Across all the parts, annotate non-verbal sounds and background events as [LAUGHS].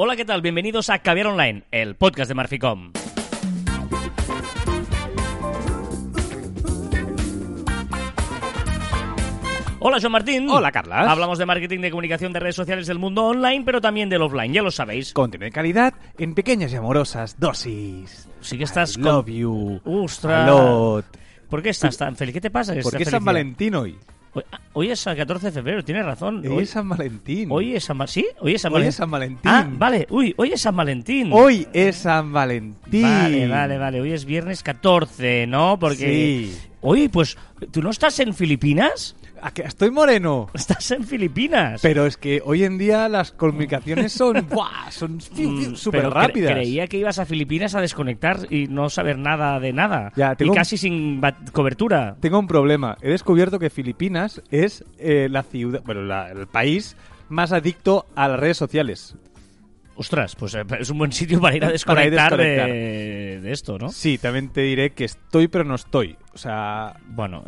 Hola, ¿qué tal? Bienvenidos a Caviar Online, el podcast de Marficom. Hola, Joan Martín. Hola, Carlas. Hablamos de marketing, de comunicación, de redes sociales del mundo online, pero también del offline, ya lo sabéis. Contenido de calidad en pequeñas y amorosas dosis. Sí que estás I con- love you. Ostras. A lot. ¿Por qué estás tan feliz? ¿Qué te pasa? ¿Por qué San feliz? Valentín hoy? Hoy, ah, hoy es el 14 de febrero, tienes razón. Hoy Hoy, es San Valentín. hoy es San Valentín. ¿Sí? Hoy es San Hoy Valentín. es San Valentín. Ah, vale. Uy, hoy es San Valentín. Hoy es San Valentín. Vale, vale, vale. Hoy es viernes 14, ¿no? Porque... Sí. Oye, pues, ¿tú no estás en Filipinas? ¿A que estoy moreno. [LAUGHS] Estás en Filipinas. Pero es que hoy en día las comunicaciones son, [LAUGHS] ¡buah! son Mm, súper cre- rápidas. creía que ibas a Filipinas a desconectar y no saber nada de nada. Ya, y un- casi sin cobertura. Tengo un problema. He descubierto que Filipinas es eh, la ciudad, bueno, la- el país más adicto a las redes sociales. Ostras, pues eh, es un buen sitio para ir a [LAUGHS] ir desconectar, desconectar. De, de esto, ¿no? Sí, también te diré que estoy, pero no estoy. O sea, Bueno,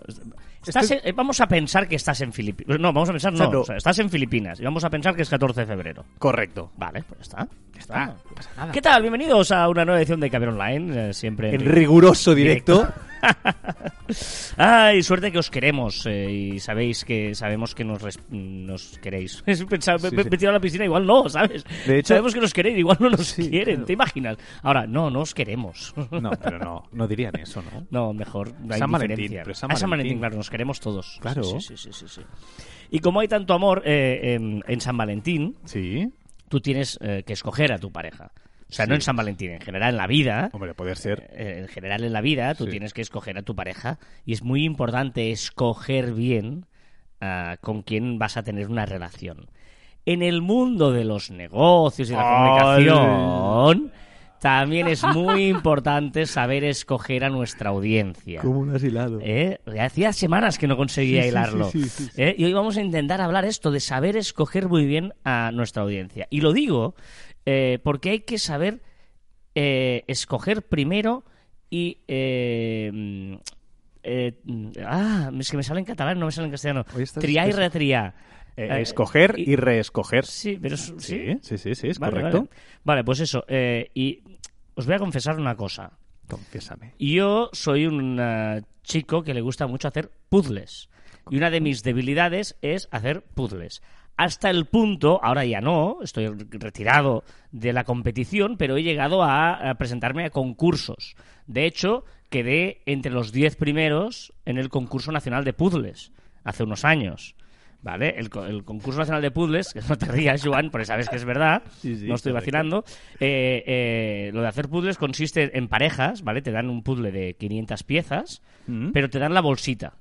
estás en- vamos a pensar que estás en Filipinas. No, vamos a pensar, no, no. o sea, estás en Filipinas y vamos a pensar que es 14 de febrero. correcto. Vale, pues ya está. Ya está. Ah, no pasa nada. ¿Qué tal? Bienvenidos a una nueva edición de Caber Online, eh, siempre En riguroso directo. [LAUGHS] [LAUGHS] Ay, suerte que os queremos eh, y sabéis que sabemos que nos, nos queréis. Me, Sí, me- sí. me he tirado a la piscina, igual no, ¿sabes? De hecho- sabemos que nos queréis, igual no nos [LAUGHS] Sí, quieren, claro. ¿te imaginas? Ahora, no, no os queremos. No, pero no, [LAUGHS] no dirían eso, ¿no? No, mejor. No San Valentín, diferencia. pero San Ah, San Valentín, claro, nos queremos todos. Claro. Sí, sí, sí, sí, sí. Y como hay tanto amor eh, en, en San Valentín, Sí. tú tienes eh, que escoger a tu pareja. O sea, Sí. no en San Valentín, en general en la vida. Hombre, poder ser. eh, en general en la vida tú Sí. tienes que escoger a tu pareja y es muy importante escoger bien ah, con quién vas a tener una relación. En el mundo de los negocios y la Ay. comunicación también es muy importante saber escoger a nuestra audiencia. un asilado. ¿Eh? Hacía semanas que no conseguía Sí, sí, hilarlo. sí, sí, sí, sí. ¿Eh? Y hoy vamos a intentar hablar esto de saber escoger muy bien a nuestra audiencia. Y lo digo eh, porque hay que saber eh, escoger primero y... eh, mm, eh, ah, es que me sale en catalán, no me sale en castellano. Triar y retriar. Eh, escoger y- y reescoger. Sí, pero es- sí. Sí, sí, sí, sí, es Vale, correcto. Vale. Vale, pues eso. eh, y os voy a confesar una cosa. Confiésame. Yo soy un eh, chico que le gusta mucho hacer puzzles. Y una de mis debilidades es hacer puzzles. Hasta el punto, ahora ya no, estoy retirado de la competición, pero he llegado a, a presentarme a concursos. De hecho, quedé entre los 10 primeros en el concurso nacional de puzzles hace unos años. ¿Vale? El, co- el concurso nacional de puzzles, que no te rías, Joan, porque sabes que es verdad, [LAUGHS] Sí, sí, no estoy vacilando. Eh, eh, lo de hacer puzzles consiste en parejas, ¿vale? Te dan un puzzle de 500 piezas, Mm. pero te dan la bolsita,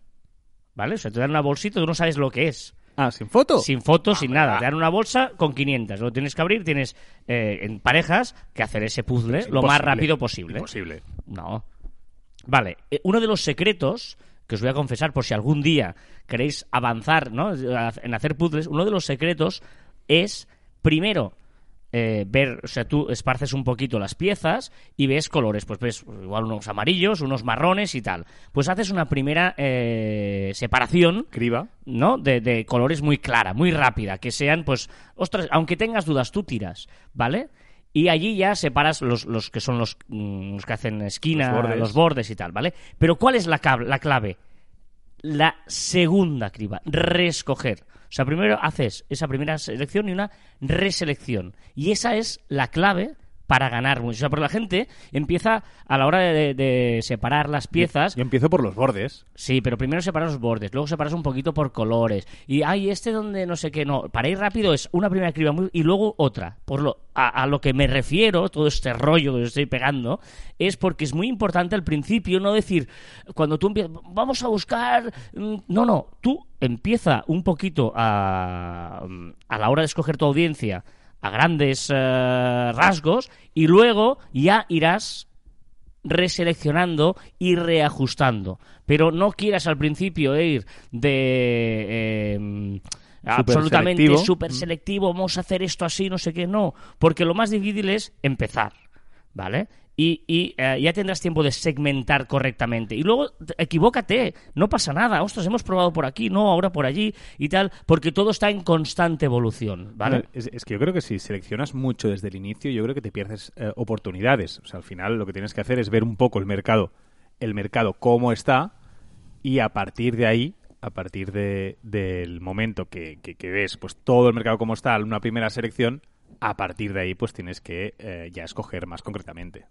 ¿vale? O sea, te dan una bolsita, tú no sabes lo que es. Ah, sin foto. Sin fotos, sin nada. Te dan una bolsa con 500. Lo tienes que abrir, tienes eh, en parejas que hacer ese puzzle Es lo más rápido posible. Imposible. No. Vale, eh, uno de los secretos que os voy a confesar por si algún día queréis avanzar ¿no? en hacer puzzles, uno de los secretos es, primero, eh, ver, o sea, tú esparces un poquito las piezas y ves colores, pues ves igual unos amarillos, unos marrones y tal. Pues haces una primera eh, separación Criba. ¿no? De, de colores muy clara, muy rápida, que sean, pues, ostras, aunque tengas dudas, tú tiras, ¿vale? Y allí ya separas los, los que son los, mm, los que hacen esquina, Los los bordes. bordes. y tal, ¿vale? Pero ¿cuál es la, la clave? La segunda criba, reescoger. O sea, primero haces esa primera selección y una reselección. Y esa es la clave para ganar mucho. O sea, porque la gente empieza a la hora de, de separar las piezas, Yo empiezo por los bordes. Sí, pero primero separas los bordes, luego separas un poquito por colores. Y ay, este donde no sé qué, no. Para ir rápido es una primera criba muy, y luego otra. Por lo, a, a lo que me refiero, todo este rollo que os estoy pegando, es porque es muy importante al principio no decir, cuando tú empiezas, vamos a buscar. mm, No, no, tú empieza un poquito a, a la hora de escoger tu audiencia a grandes eh, rasgos y luego ya irás reseleccionando y reajustando. Pero no quieras al principio ir de eh, absolutamente selectivo. súper selectivo, vamos a hacer esto así, no sé qué, no. Porque lo más difícil es empezar. ¿vale? Y, y, eh, ya tendrás tiempo de segmentar correctamente. Y luego, equivócate, no pasa nada. Ostras, hemos probado por aquí, no, ahora por allí y tal, porque todo está en constante evolución, ¿vale? Es, que yo creo que si seleccionas mucho desde el inicio, yo creo que te pierdes eh, oportunidades. O sea, al final lo que tienes que hacer es ver un poco el mercado, el mercado cómo está, y a partir de ahí, a partir de, del momento que, que- que ves pues todo el mercado cómo está, una primera selección, a partir de ahí pues tienes que eh, ya escoger más concretamente.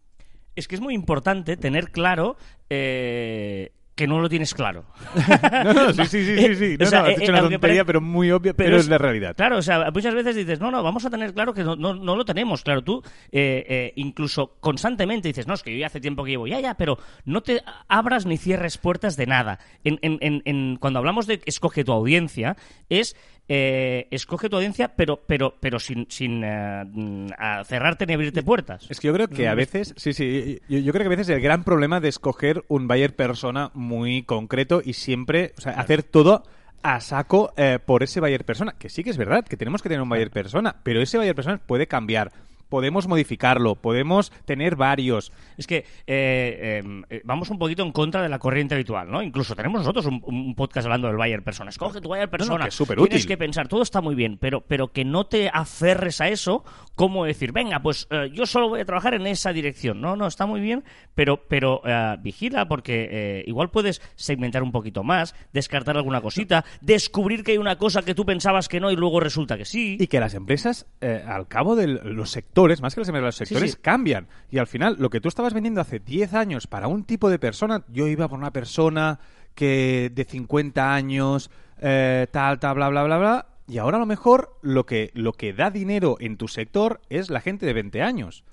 Es que es muy importante tener claro eh, que no lo tienes claro. [LAUGHS] No, no, sí, sí, sí, sí, sí. O No, sea, no, has eh, hecho eh, una tontería, pero muy obvia, pero, es, la realidad. Claro, o sea, muchas veces dices, no, no, vamos a tener claro que no, no, no lo tenemos. Claro, tú eh, eh, incluso constantemente dices, no, es que yo ya hace tiempo que llevo, ya, ya, pero no te abras ni cierres puertas de nada. En, en, en, en- cuando hablamos de escoge tu audiencia, es eh, escoge tu audiencia, pero, pero, pero sin, sin eh, a cerrarte ni abrirte puertas. Es que yo creo que a veces, sí, sí, yo, yo creo que a veces el gran problema de escoger un buyer persona muy concreto y siempre, o sea, hacer todo a saco eh, por ese buyer persona, que sí que es verdad, que tenemos que tener un buyer persona, pero ese buyer persona puede cambiar, podemos modificarlo, podemos tener varios. Es que eh, eh, eh, vamos un poquito en contra de la corriente habitual, ¿no? Incluso tenemos nosotros un, un podcast hablando del buyer persona. Escoge tu buyer persona. que es súper Tienes útil. que pensar, todo está muy bien, pero, pero que no te aferres a eso, como decir, venga, pues eh, yo solo voy a trabajar en esa dirección. No, no, está muy bien, pero, pero vigila porque eh, igual puedes segmentar un poquito más, descartar alguna cosita, descubrir que hay una cosa que tú pensabas que no y luego resulta que sí. Y que las empresas, al cabo de los sectores, más que las empresas, los sectores sí. cambian. Y al final, lo que tú estabas vendiendo hace 10 años para un tipo de persona, yo iba por una persona que de 50 años, eh, tal, tal, bla, bla, bla, bla. Y ahora a lo mejor lo que, lo que da dinero en tu sector es la gente de 20 años.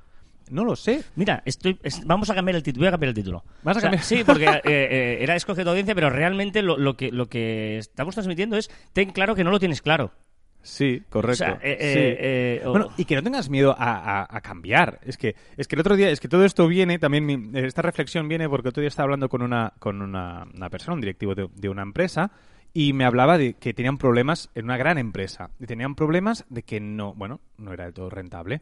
No lo sé. Mira, estoy, es- vamos a cambiar el título. Voy a cambiar el título. ¿Vas a O sea, cambiar? Sí, porque [LAUGHS] eh, eh, era escoge tu audiencia, pero realmente lo, lo que, lo que estamos transmitiendo es ten claro que no lo tienes claro. Sí, correcto. O sea, eh, Sí. eh, eh, Bueno, y que no tengas miedo a, a- a cambiar. Es que, es que el otro día, es que todo esto viene, también mi- esta reflexión viene porque otro día estaba hablando con una, con una, una persona, un directivo de, de una empresa, y me hablaba de que tenían problemas en una gran empresa. Y tenían problemas de que no, bueno, no era del todo rentable.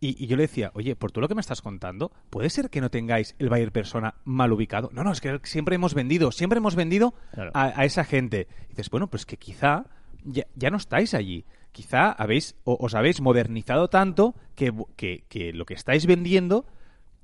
Y, y yo le decía, oye, por todo lo que me estás contando, ¿puede ser que no tengáis el buyer persona mal ubicado? No, no, es que siempre hemos vendido, siempre hemos vendido Claro. a, a esa gente. Y dices, bueno, pues que quizá ya, ya no estáis allí. Quizá habéis, o- os habéis modernizado tanto que, que, que lo que estáis vendiendo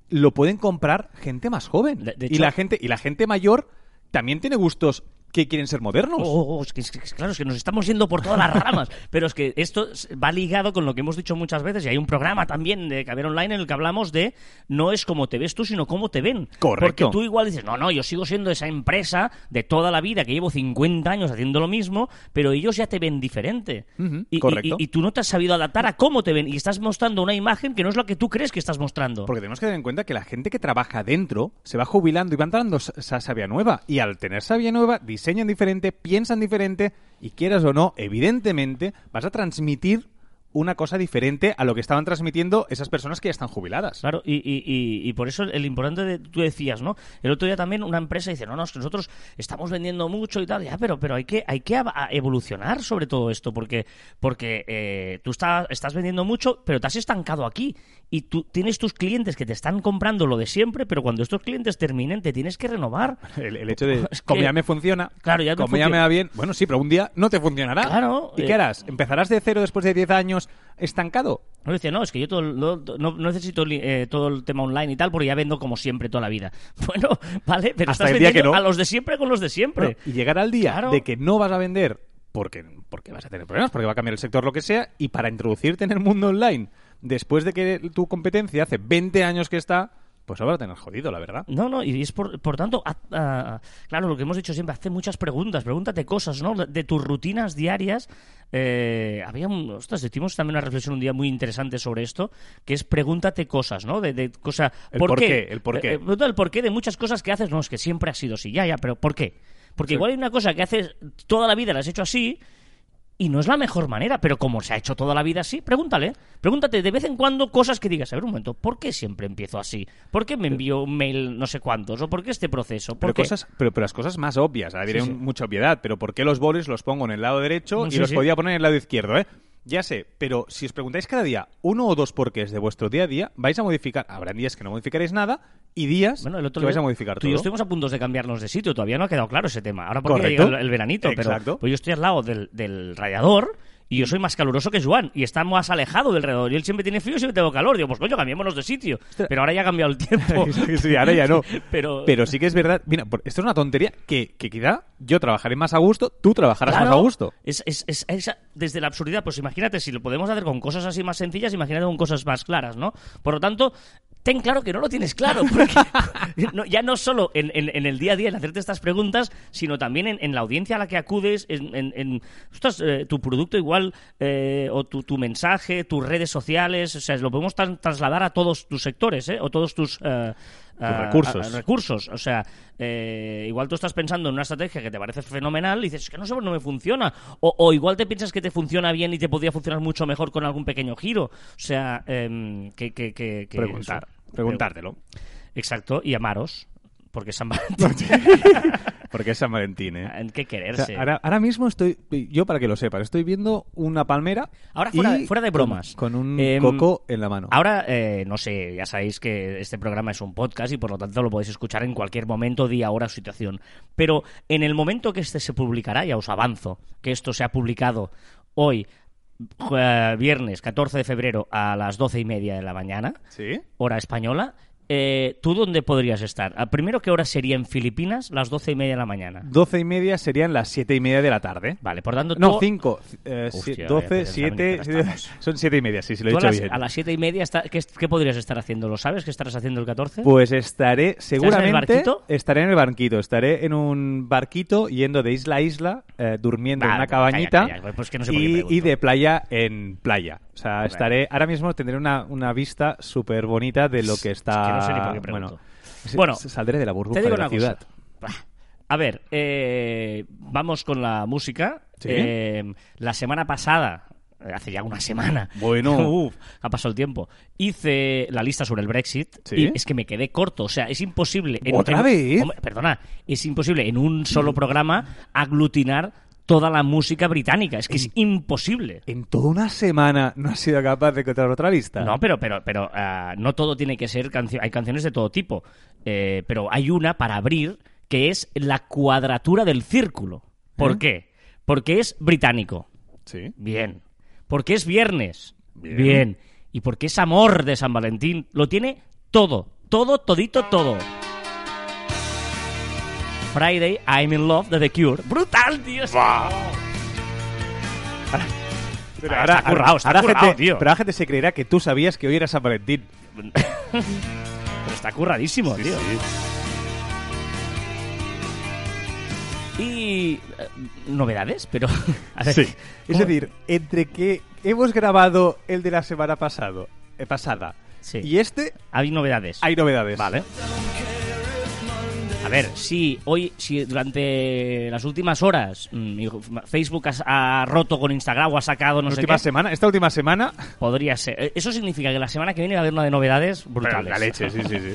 lo pueden comprar gente más joven. De- de y, la gente, y la gente mayor también tiene gustos que quieren ser modernos. Oh, oh, es que, es que- claro, es que nos estamos yendo por todas las ramas. [LAUGHS] Pero es que esto va ligado con lo que hemos dicho muchas veces. Y hay un programa también de Caber Online en el que hablamos de no es como te ves tú, sino cómo te ven. Correcto. Porque tú igual dices, no, no, yo sigo siendo esa empresa de toda la vida que llevo 50 años haciendo lo mismo, pero ellos ya te ven diferente. Y, y- correcto. y- y tú no te has sabido adaptar a cómo te ven. Y estás mostrando una imagen que no es la que tú crees que estás mostrando. Porque tenemos que tener en cuenta que la gente que trabaja dentro se va jubilando y van dando esa savia nueva. Y al tener savia nueva, diseñan diferente, piensan diferente y quieras o no, evidentemente vas a transmitir una cosa diferente a lo que estaban transmitiendo esas personas que ya están jubiladas. Claro, y, y, y, y por eso el importante de, tú decías, ¿no? El otro día también una empresa dice, no, no, es que nosotros estamos vendiendo mucho y tal, ya, pero, pero hay que, hay que evolucionar sobre todo esto, porque, porque eh, tú estás, estás vendiendo mucho, pero te has estancado aquí y tú tienes tus clientes que te están comprando lo de siempre, pero cuando estos clientes terminen te tienes que renovar. [LAUGHS] El, el hecho de, [LAUGHS] Es como ya me funciona, Claro, ya como ya funciona. me va bien, bueno, sí, pero un día no te funcionará. Claro, ¿Y eh, qué harás? ¿Empezarás de cero después de 10 años estancado? No decía, no, es que yo todo, no, necesito eh, todo el tema online y tal, porque ya vendo como siempre toda la vida. [LAUGHS] Bueno, vale, pero Hasta estás el día que no. a los de siempre con los de siempre. Bueno, y llegar al día Claro. de que no vas a vender porque, porque vas a tener problemas, porque va a cambiar el sector, lo que sea, y para introducirte en el mundo online, después de que tu competencia hace 20 años que está, pues ahora tener jodido, la verdad. No, no, y es por, por tanto, a- a- claro, lo que hemos dicho siempre, hace muchas preguntas, pregúntate cosas, ¿no? De, de tus rutinas diarias. eh, había un, ostras, hicimos también una reflexión un día muy interesante sobre esto, que es pregúntate cosas, ¿no? De, de cosa, El ¿por, por qué? qué, el por qué. Eh, eh, el por qué de muchas cosas que haces, no, es que siempre ha sido así, ya, ya, pero ¿por qué? Porque Sí. igual hay una cosa que haces toda la vida, la has hecho así, y no es la mejor manera, pero como se ha hecho toda la vida así, pregúntale. Pregúntate de vez en cuando cosas que digas, a ver un momento, ¿por qué siempre empiezo así? ¿Por qué me envío un mail no sé cuántos? ¿O por qué este proceso? ¿Por Pero, qué? cosas, pero, pero las cosas más obvias, ahora diré Sí, sí. mucha obviedad, pero ¿por qué los bolis los pongo en el lado derecho No, y sí, los podía poner en el lado izquierdo, eh? Ya sé, pero si os preguntáis cada día uno o dos porqués de vuestro día a día, vais a modificar. Habrá días que no modificaréis nada y días Bueno, el otro que vais a modificar tú todo. y yo estuvimos a punto de cambiarnos de sitio, todavía no ha quedado claro ese tema. Ahora porque Correcto. llega el, el veranito, Exacto. pero pues yo estoy al lado del, del radiador y yo soy más caluroso que Joan y está más alejado del y él siempre tiene frío y siempre tengo calor. Digo, pues coño, cambiémonos de sitio. Pero ahora ya ha cambiado el tiempo. [LAUGHS] Sí, ahora ya no. [LAUGHS] Pero- Pero sí que es verdad. Mira, esto es una tontería que, que quizá yo trabajaré más a gusto, tú trabajarás Claro, más a gusto. Es, es- es- es- desde la absurdidad, pues imagínate, si lo podemos hacer con cosas así más sencillas, imagínate con cosas más claras, ¿no? Por lo tanto, ten claro que no lo tienes claro, porque [LAUGHS] no- ya no solo en, en- en el día a día en hacerte estas preguntas, sino también en, en la audiencia a la que acudes, en, en- en- ostras, eh, tu producto igual, eh, o tu, tu mensaje, tus redes sociales, o sea, lo podemos tras- trasladar a todos tus sectores, ¿eh? O todos tus... eh, ah, recursos. recursos. O sea, eh, igual tú estás pensando en una estrategia que te parece fenomenal y dices, es que no sé no me funciona. O, o igual te piensas que te funciona bien y te podría funcionar mucho mejor con algún pequeño giro. O sea, em, que, que, que, que Preguntar, eso. preguntártelo. Exacto, y amaros. Porque San Valentín. [LAUGHS] [LAUGHS] Porque es San Valentín, ¿eh? en qué O quererse. sea, ahora, ahora mismo estoy, yo para que lo sepas, estoy viendo una palmera. Ahora, fuera- y fuera de bromas. Con, con un Em, coco en la mano. Ahora, eh, no sé, ya sabéis que este programa es un podcast y por lo tanto lo podéis escuchar en cualquier momento, día, hora o situación. Pero en el momento que este se publicará, ya os avanzo, que esto se ha publicado hoy, viernes 14 de febrero a las doce y media de la mañana, ¿Sí? hora española, eh, ¿tú dónde podrías estar? Ah, Primero, ¿qué hora sería en Filipinas? Las doce y media de la mañana. Doce y media serían las siete y media de la tarde. Vale, por tanto, No, tú- cinco. Eh, Hostia, si- doce, siete. [LAUGHS] Son siete y media, sí, sí, lo he tú a dicho las, bien. a las siete y media, está- ¿qué, qué podrías estar haciendo? ¿Lo sabes? ¿Qué estarás haciendo el 14? Pues estaré, seguramente, barquito? estaré en el barquito. Estaré en un barquito yendo de isla a isla, eh, durmiendo en una calla, cabañita calla, pues que no sé por qué y, pregunto. y de playa en playa. O sea, estaré, ahora mismo tendré una, una vista súper bonita de lo que está... Es que no sé ni por qué bueno, Bueno, saldré de la burbuja Te digo de la ciudad. cosa. A ver, eh, vamos con la música. Sí. Eh, la semana pasada, eh, hace ya una semana, [LAUGHS] Bueno. [LAUGHS] Uf, ha pasado el tiempo, hice la lista sobre el Brexit Sí. y es que me quedé corto. O sea, es imposible... En, ¿Otra en- vez? Hombre, perdona, es imposible en un solo [LAUGHS] programa aglutinar toda la música británica. Es que es imposible. En toda una semana no has sido capaz de encontrar otra lista. No, pero, pero, pero ah, no todo tiene que ser canción. Hay canciones de todo tipo. Eh, pero hay una para abrir que es la cuadratura del círculo. ¿Por ¿Eh? qué? Porque es británico. Sí. Bien. Porque es viernes. Bien. Y porque es amor de San Valentín. Lo tiene todo. Todo, todito, todo. Friday, I'm in Love de The Cure. ¡Brutal, tío! Pero Ah, está currado, está ahora currado, gente, tío. pero ahora gente se creerá que tú sabías que hoy era San Valentín. Pero está curradísimo, tío. Y eh, novedades, pero [LAUGHS] a ver, Sí. Es decir, entre que hemos grabado el de la semana pasado, eh, pasada Sí. y este, hay novedades. hay novedades. Vale. A ver, si hoy, si durante las últimas horas mm, Facebook ha, ha roto con Instagram o ha sacado no La sé última qué, semana, esta última semana, podría ser. Eh, Eso significa que la semana que viene va a haber una de novedades brutales. la leche, sí, sí, sí.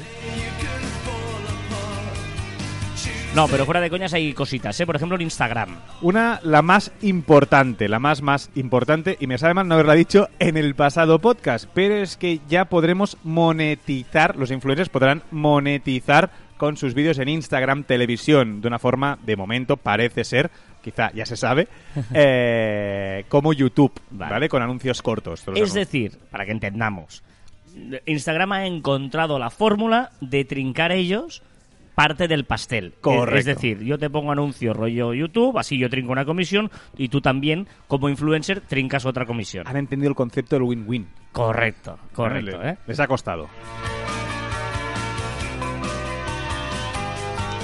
No, pero fuera de coñas hay cositas, ¿eh? Por ejemplo, en Instagram. Una, la más importante, la más más importante, y me sabe mal no haberla dicho en el pasado podcast, pero es que ya podremos monetizar, los influencers podrán monetizar con sus vídeos en Instagram, televisión, de una forma, de momento, parece ser, quizá ya se sabe, [LAUGHS] eh, como YouTube, Vale. ¿vale? Con anuncios cortos. Es decir, para que entendamos, Instagram ha encontrado la fórmula de trincar ellos parte del pastel. Correcto. Es decir, yo te pongo anuncio rollo YouTube, así yo trinco una comisión y tú también, como influencer, trincas otra comisión. Han entendido el concepto del win-win. Correcto, correcto, ¿vale? ¿eh? Les ha costado.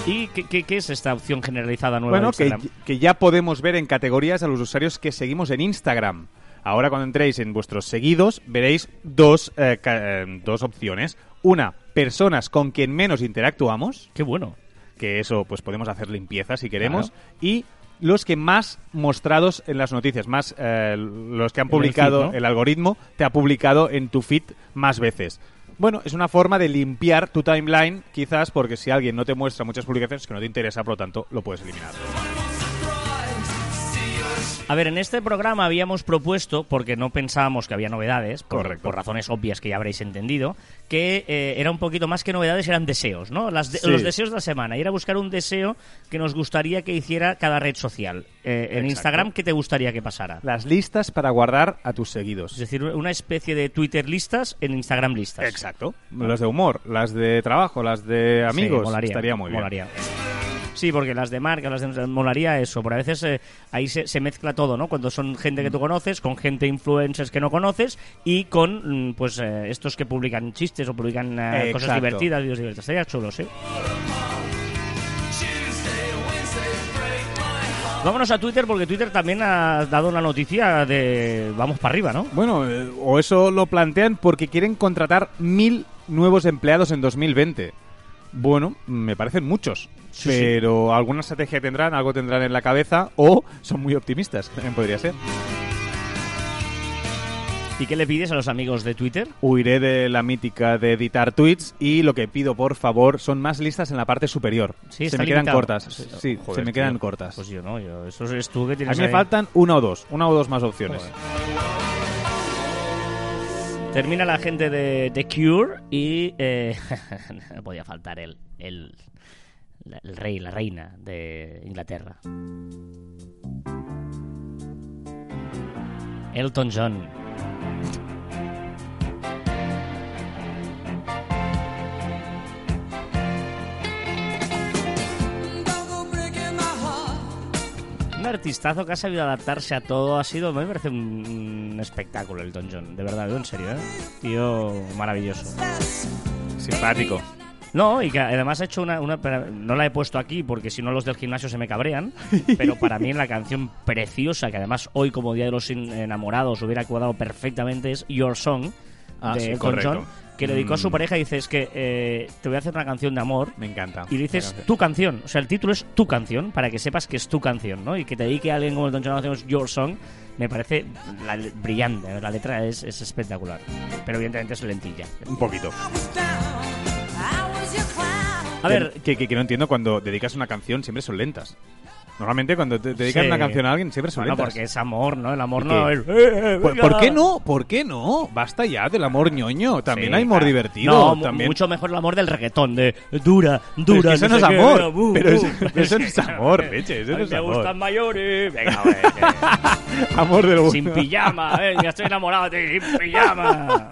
¿Y qué, qué- qué es esta opción generalizada nueva Bueno, de que, Instagram? que ya podemos ver en categorías a los usuarios que seguimos en Instagram. Ahora cuando entréis en vuestros seguidos veréis dos, eh, eh, dos opciones. Una, personas con quien menos interactuamos, Qué bueno. que eso pues podemos hacer limpieza si queremos, y los que más mostrados en las noticias, más eh, los que han el publicado, feed, ¿no? el algoritmo te ha publicado en tu feed más veces. Bueno, es una forma de limpiar tu timeline, quizás porque si alguien no te muestra muchas publicaciones que no te interesa, por lo tanto, lo puedes eliminar. A ver, en este programa habíamos propuesto, porque no pensábamos que había novedades, por, razones obvias que ya habréis entendido, que eh, era un poquito más que novedades, eran deseos, ¿no? Las de- Sí. Los deseos de la semana. Y era buscar un deseo que nos gustaría que hiciera cada red social. Eh, en Exacto. Instagram, ¿qué te gustaría que pasara? Las listas para guardar a tus seguidos. Es decir, una especie de Twitter listas en Instagram listas. Exacto. Las de humor, las de trabajo, las de amigos. Sí, molaría, Estaría muy bien. molaría. Sí, porque las de marca, las de molaría eso, pero a veces eh, ahí se, se mezcla todo, ¿no? Cuando son gente que tú conoces, con gente influencers que no conoces y con mm, pues eh, estos que publican chistes o publican eh, cosas divertidas, vídeos divertidos. Estaría chulo, sí. Vámonos a Twitter porque Twitter también ha dado una noticia de vamos para arriba, ¿no? Bueno, eh, o eso lo plantean porque quieren contratar mil nuevos empleados en 2020. Bueno, me parecen muchos. Sí, pero alguna estrategia tendrán, algo tendrán en la cabeza o son muy optimistas, [LAUGHS] también podría ser. ¿Y qué le pides a los amigos de Twitter? Huiré de la mítica de editar tweets y lo que pido, por favor, son más listas en la parte superior. Sí, se me quedan limitado. cortas. Sí, Joder, se me quedan tío. cortas. Pues yo no, yo, eso es tú que A tienes mí me faltan una o dos, una o dos más opciones. Termina la gente de The Cure y eh, [LAUGHS] no podía faltar el, el, el rey, la reina de Inglaterra. Elton John. Un artistazo que ha sabido adaptarse a todo. Ha sido, me parece un, un espectáculo Elton John. De verdad, en serio, ¿eh? Tío maravilloso. Simpático. No, y que además ha hecho una, una- No la he puesto aquí porque si no los del gimnasio se me cabrean. [LAUGHS] Pero para mí la canción preciosa, que además hoy como Día de los Enamorados hubiera cuadrado perfectamente, es Your Song Ah, de sí, correcto. John, que le dedicó a su Mm. pareja y dice, es que eh, te voy a hacer una canción de amor Me encanta. y dices canción. tu canción. O sea, el título es tu canción para que sepas que es tu canción, ¿no? Y que te dedique a alguien como Elton John hacemos Your Song, me parece la- brillante. La letra es, es espectacular. Pero evidentemente es lentilla. Un poquito. A ver, Que, que, que no entiendo cuando dedicas una canción siempre son lentas. Normalmente cuando te dedicas Sí. una canción a alguien siempre son bueno, lentas. porque es amor, ¿no? El amor ¿Y no es... "Eh, eh, ¿Por, venga". por qué no? ¿Por qué no? Basta ya del amor ñoño. También Sí, hay amor claro. divertido. No, mu- también... mucho mejor el amor del reggaetón, de dura, Pero dura. es que eso no sé es qué, amor. bu, Pero bu. [LAUGHS] eso- no es amor, leche, eso no es me amor. gustan mayores. Venga, güey, [LAUGHS] amor del que- bueno. sin pijama, [LAUGHS] eh, ya estoy enamorado de ti, sin pijama.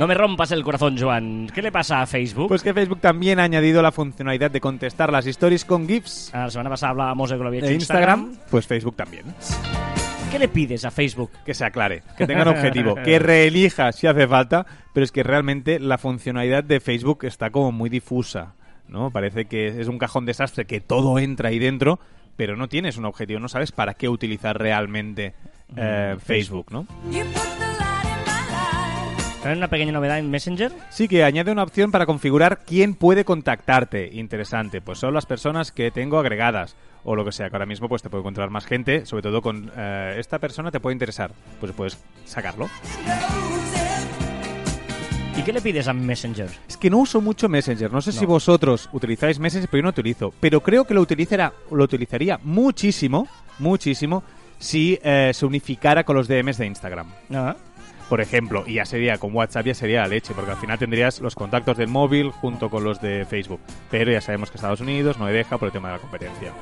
No me rompas el corazón, Joan. ¿Qué le pasa a Facebook? Pues que Facebook también ha añadido la funcionalidad de contestar las stories con GIFs. Ah, la semana pasada hablábamos de que lo había hecho De Instagram, pues Facebook también. ¿Qué le pides a Facebook? Que se aclare, que tengan objetivo, que [LAUGHS] reelija si hace falta, pero es que realmente la funcionalidad de Facebook está como muy difusa, ¿no? Parece que es un cajón desastre, que todo entra ahí dentro, pero no tienes un objetivo, no sabes para qué utilizar realmente eh, Facebook, ¿no? ¿Hay una pequeña novedad en Messenger? Sí que añade una opción para configurar quién puede contactarte. Interesante. Pues son las personas que tengo agregadas. O lo que sea, que ahora mismo pues te puede encontrar más gente, sobre todo con eh, esta persona te puede interesar. Pues puedes sacarlo. ¿Y qué le pides a Messenger? Es que no uso mucho Messenger. No sé si vosotros utilizáis Messenger, pero yo no utilizo. Pero creo que lo utilizará, lo utilizaría muchísimo, muchísimo, si eh, se unificara con los DMs de Instagram. Ah, por ejemplo, y ya sería con WhatsApp, ya sería la leche, porque al final tendrías los contactos del móvil junto con los de Facebook. Pero ya sabemos que Estados Unidos no me deja por el tema de la competencia.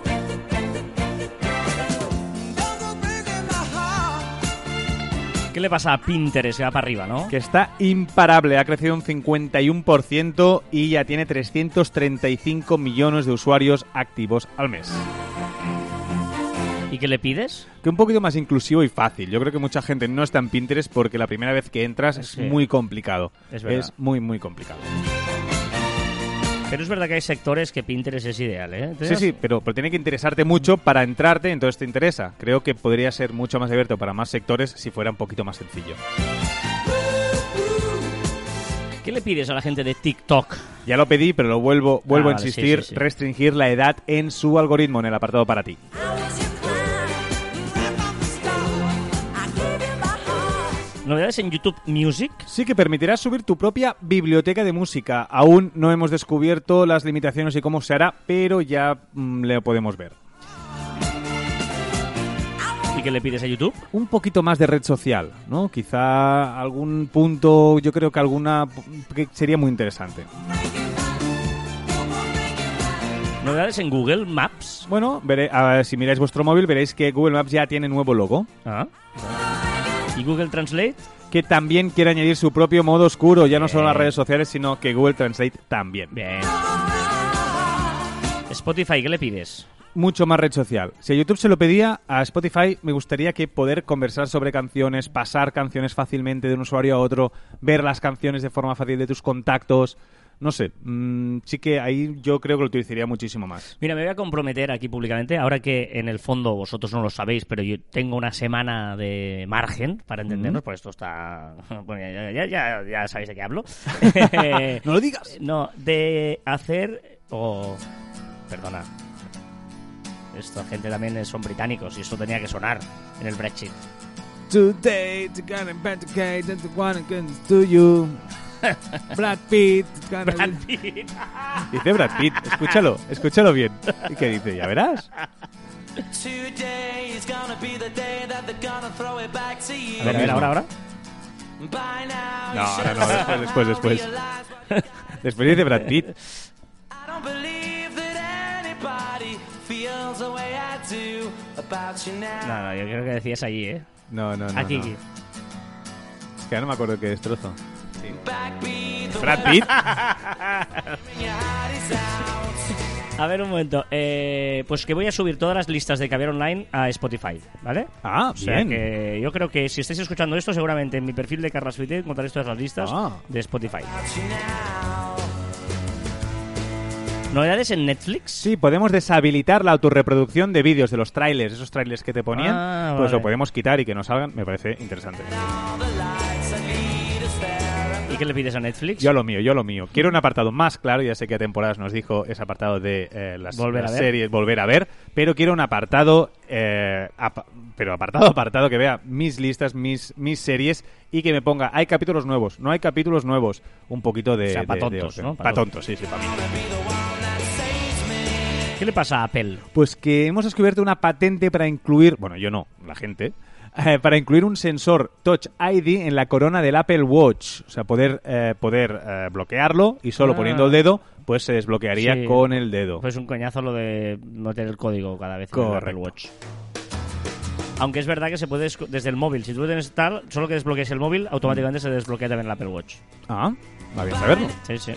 ¿Qué le pasa a Pinterest? Que va para arriba, ¿no? Que está imparable, ha crecido un 51% y ya tiene 335 millones de usuarios activos al mes. ¿Y qué le pides? Que un poquito más inclusivo y fácil. Yo creo que mucha gente no está en Pinterest porque la primera vez que entras es muy complicado. Es verdad. muy, muy complicado. Pero es verdad que hay sectores que Pinterest es ideal, ¿eh? Sí, sí, pero, pero tiene que interesarte mucho para entrarte, entonces te interesa. Creo que podría ser mucho más abierto para más sectores si fuera un poquito más sencillo. ¿Qué le pides a la gente de TikTok? Ya lo pedí, pero lo vuelvo, vuelvo Ah, a sí, insistir, sí, sí. restringir la edad en su algoritmo en el apartado para ti. Novedades en YouTube Music. Sí que permitirá subir tu propia biblioteca de música. Aún no hemos descubierto las limitaciones y cómo se hará, pero ya mm, le podemos ver. ¿Y qué le pides a YouTube? Un poquito más de red social, ¿no? Quizá algún punto, yo creo que alguna que sería muy interesante. Novedades en Google Maps. Bueno, veré- a ver, si miráis vuestro móvil veréis que Google Maps ya tiene nuevo logo, Ah. ¿Y Google Translate? que también quiere añadir su propio modo oscuro, ya no solo las redes sociales, sino que Google Translate también. Bien. Spotify, ¿qué le pides? mucho más red social. Si a YouTube se lo pedía, a Spotify me gustaría que poder conversar sobre canciones, pasar canciones fácilmente de un usuario a otro, ver las canciones de forma fácil de tus contactos. No sé, mm, sí que ahí yo creo que lo utilizaría muchísimo más. Mira, me voy a comprometer aquí públicamente, ahora que en el fondo vosotros no lo sabéis, pero yo tengo una semana de margen para entendernos, pues esto está... [LAUGHS] Bueno, ya, ya, ya, ya sabéis de qué hablo. [LAUGHS] ¡No lo digas! No, de hacer... o perdona. Esta gente también son británicos y esto tenía que sonar en el Brexit. Today, to Brad Pitt. Brad Pitt. Dice Brad Pitt, escúchalo, escúchalo bien. ¿Y qué dice? Ya verás. A ver, a ver, ahora, ahora. No, you no, después, después, después. [LAUGHS] Después dice Brad Pitt. No, no, yo creo que decías allí, ¿eh? No, no, no. Aquí, no. Es que ya no me acuerdo qué destrozo. The Brad Pitt. [LAUGHS] A ver, un momento. Eh, pues que voy a subir todas las listas de Caviar Online a Spotify, ¿vale? Ah, O sea bien. que yo creo que si estáis escuchando esto, seguramente en mi perfil de Carlas Fite encontraréis todas las listas Ah. de Spotify. ¿Novedades en Netflix? Sí, podemos deshabilitar la autorreproducción de vídeos de los trailers, esos trailers que te ponían, Ah, pues vale. lo podemos quitar y que no salgan, me parece interesante. Qué le pides a Netflix? Yo lo mío, yo lo mío. Quiero un apartado más claro, ya sé que a temporadas nos dijo ese apartado de eh, las, Volver series, volver a ver, pero quiero un apartado, eh, pero apartado, [LAUGHS] apartado, que vea mis listas, mis, mis series y que me ponga, hay capítulos nuevos, no hay capítulos nuevos, un poquito de... O sea, pa' de- de tontos. ¿no? Pa' Pa' tontos, sí, sí, para mí. ¿Qué le pasa a Apple? Pues que hemos descubierto una patente para incluir, bueno, yo no, la gente, eh, para incluir un sensor Touch ID en la corona del Apple Watch. O sea, poder, eh, poder eh, bloquearlo y solo Ah. poniendo el dedo, pues se desbloquearía Sí. con el dedo. Pues un coñazo lo de meter el código cada vez en el Correcto. Apple Watch. Aunque es verdad que se puede desde el móvil. Si tú lo tienes tal, solo que desbloquees el móvil, automáticamente se desbloquea también el Apple Watch. Ah, va bien saberlo. Sí, sí.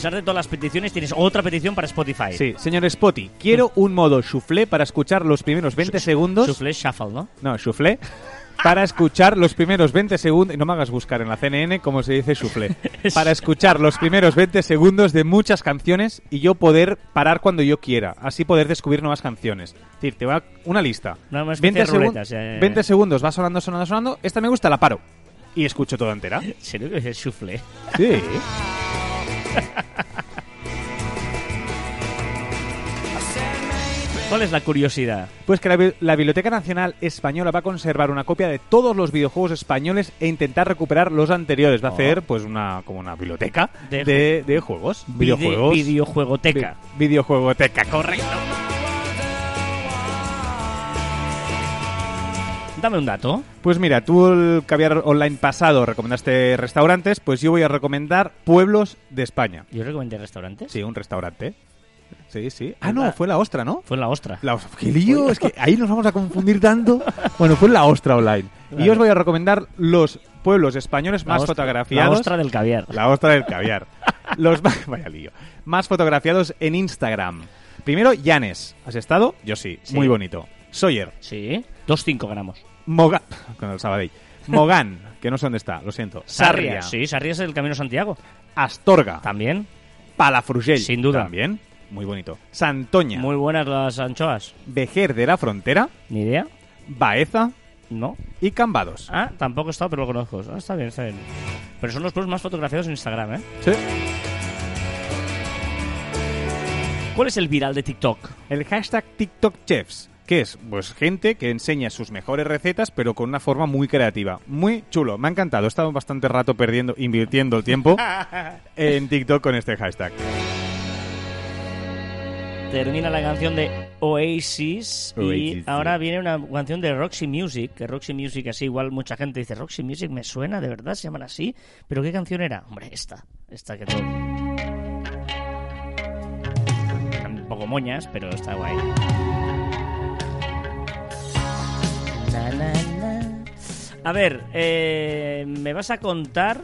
Pesar de todas las peticiones, tienes otra petición para Spotify. Sí, señor Spotty, quiero un modo shufflé para escuchar los primeros 20 segundos. Shuffle Shuffle, ¿no? No, shufflé. Para escuchar los primeros 20 segundos. No me hagas buscar en la CNN cómo se dice shufflé. [LAUGHS] Para escuchar los primeros 20 segundos de muchas canciones y yo poder parar cuando yo quiera. Así poder descubrir nuevas canciones. Es decir, te va una lista. Que hacer segun- ruletas, ya, ya, ya. 20 segundos, va sonando, sonando, sonando. Esta me gusta, la paro. Y escucho toda entera. ¿En [LAUGHS] serio que es Shuffle? Sí. [LAUGHS] ¿Cuál es la curiosidad? Pues que la, bi- la Biblioteca Nacional Española va a conservar una copia de todos los videojuegos españoles e intentar recuperar los anteriores. Va a Oh. hacer pues una como una biblioteca De de, de juegos. Vide- videojuegos. Videojuegoteca. Vi- videojuegoteca, correcto. Dame un dato. Pues mira, tú el caviar online pasado recomendaste restaurantes, pues yo voy a recomendar pueblos de España. Yo recomendé restaurantes. Sí, un restaurante. Sí, sí. Ah, no, fue la ostra, ¿no? Fue la ostra. La Ostra. ¡Qué lío! Es que ahí nos vamos a confundir tanto. [LAUGHS] Bueno, fue la Ostra Online. Y Vale. os voy a recomendar los pueblos españoles La más ostra- fotografiados. La ostra del caviar. La Ostra del caviar. los [LAUGHS] ma- Vaya lío. Más fotografiados en Instagram. Primero, Llanes. ¿Has estado? Yo sí. Sí. Muy bonito. Sawyer. Sí. 2,5 gramos. Mogan. Con el Sabadell. Mogán. que no sé dónde está, lo siento. Sarria. Sí, Sarria es el Camino Santiago. Astorga. También. Palafrugell. Sin duda. También. Muy bonito. Santoña. Muy buenas las anchoas. Vejer de la Frontera. Ni idea. Baeza. No. Y Cambados. Ah, tampoco he estado, pero lo conozco. Ah, está bien, está bien. Pero son los pueblos más fotografiados en Instagram, ¿eh? Sí. ¿Cuál es el viral de TikTok? El hashtag TikTok Chefs, ¿Qué es? Pues gente que enseña sus mejores recetas, pero con una forma muy creativa. Muy chulo, me ha encantado. He estado bastante rato perdiendo, invirtiendo el tiempo [LAUGHS] en TikTok con este hashtag. Termina la canción de Oasis, y ahora sí. viene una canción de Roxy Music, que Roxy Music así igual mucha gente dice, Roxy Music me suena, de verdad se llaman así, pero ¿qué canción era? Hombre, esta, esta que todo... Están Un poco moñas, pero está guay. Na, na, na. A ver, eh, me vas a contar...